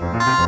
Mm-hmm.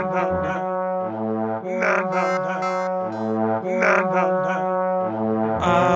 Na na na, na na na, na na na, Ah.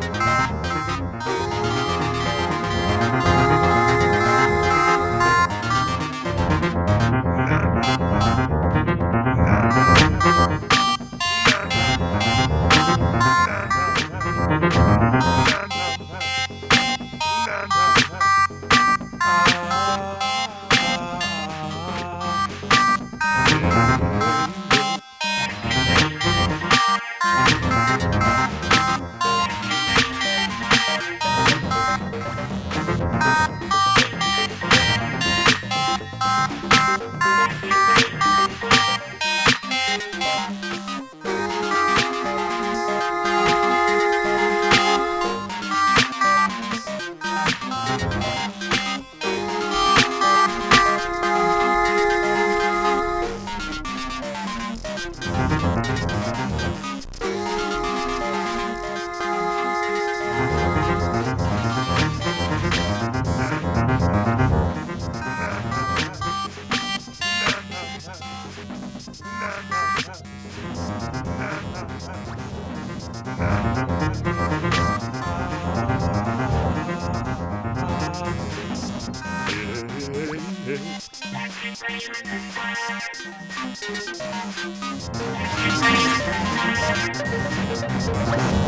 Thank Thank you.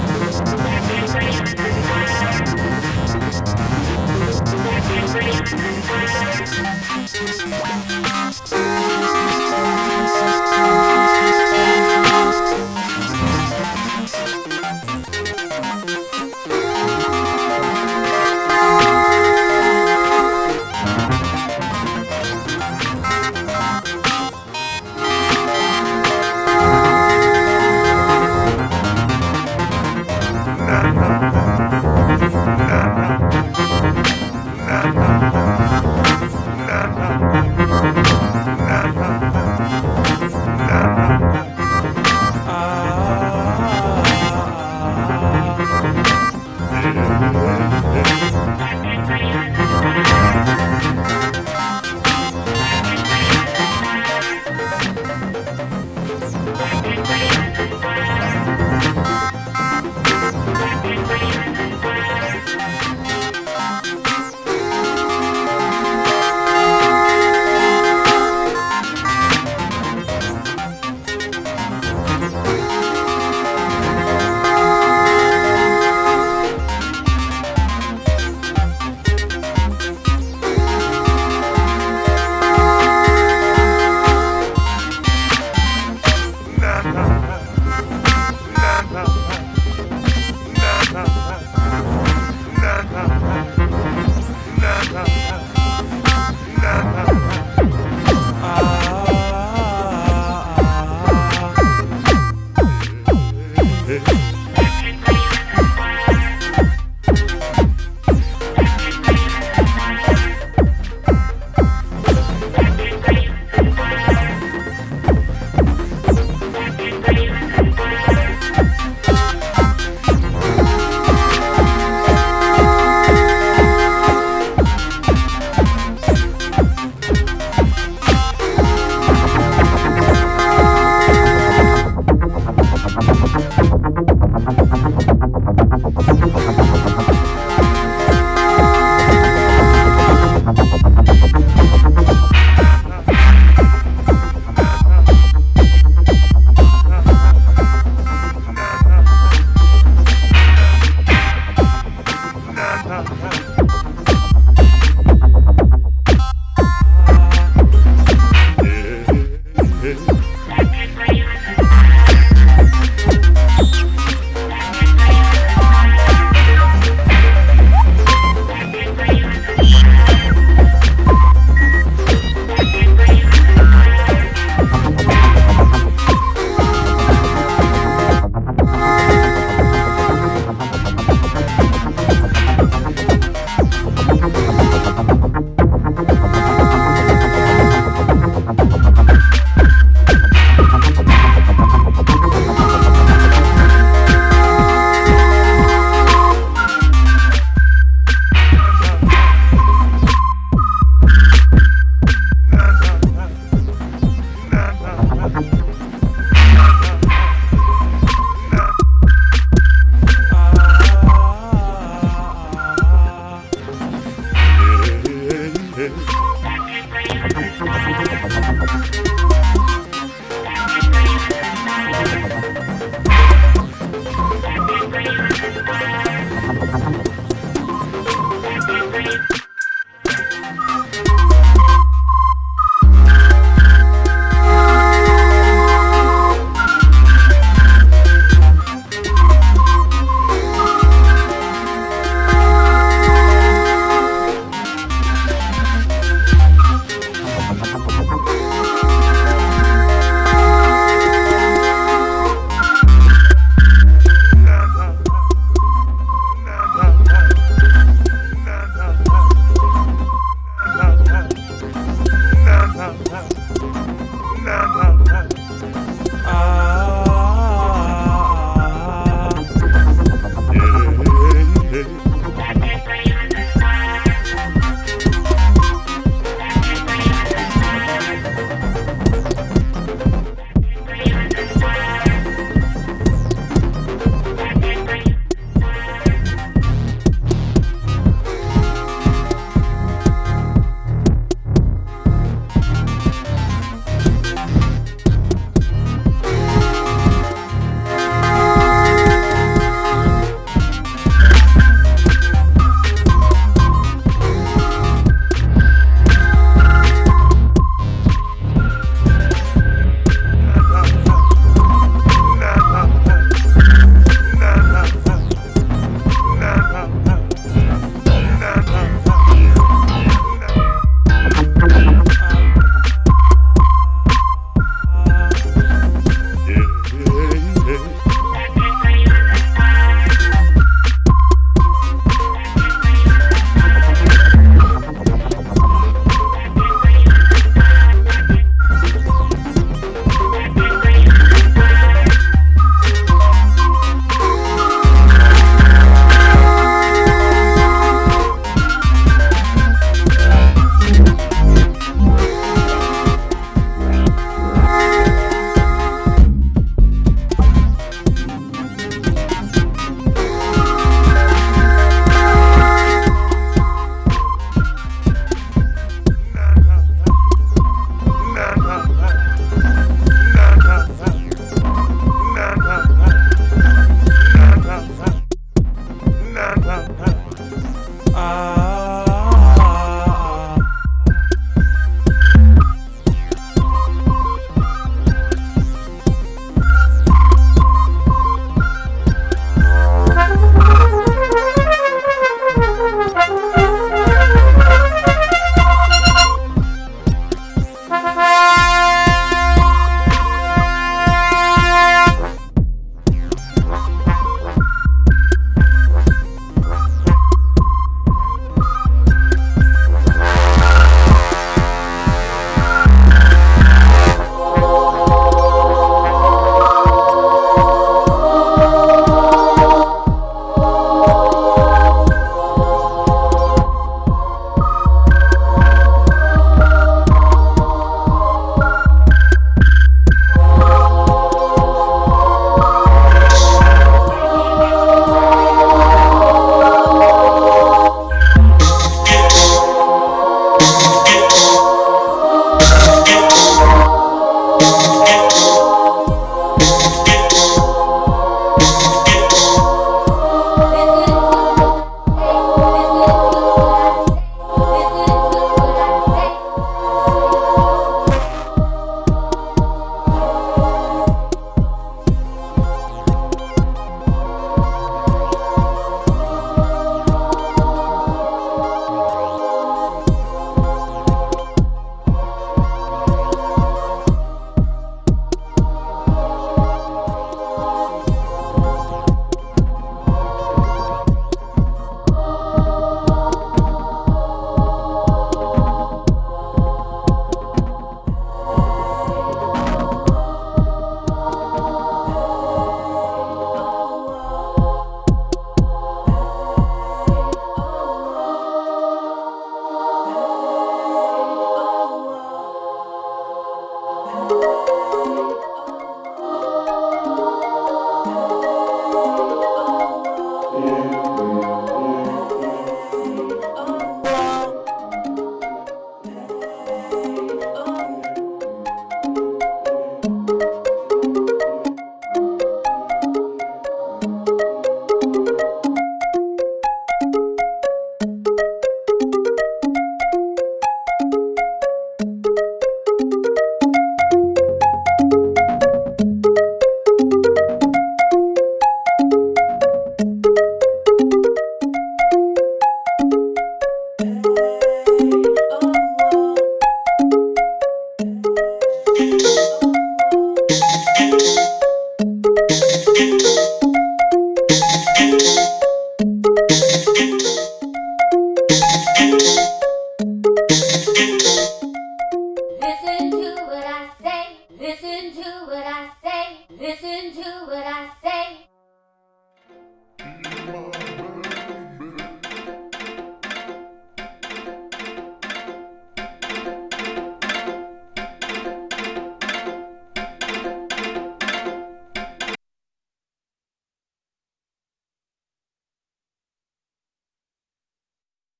Ha ha.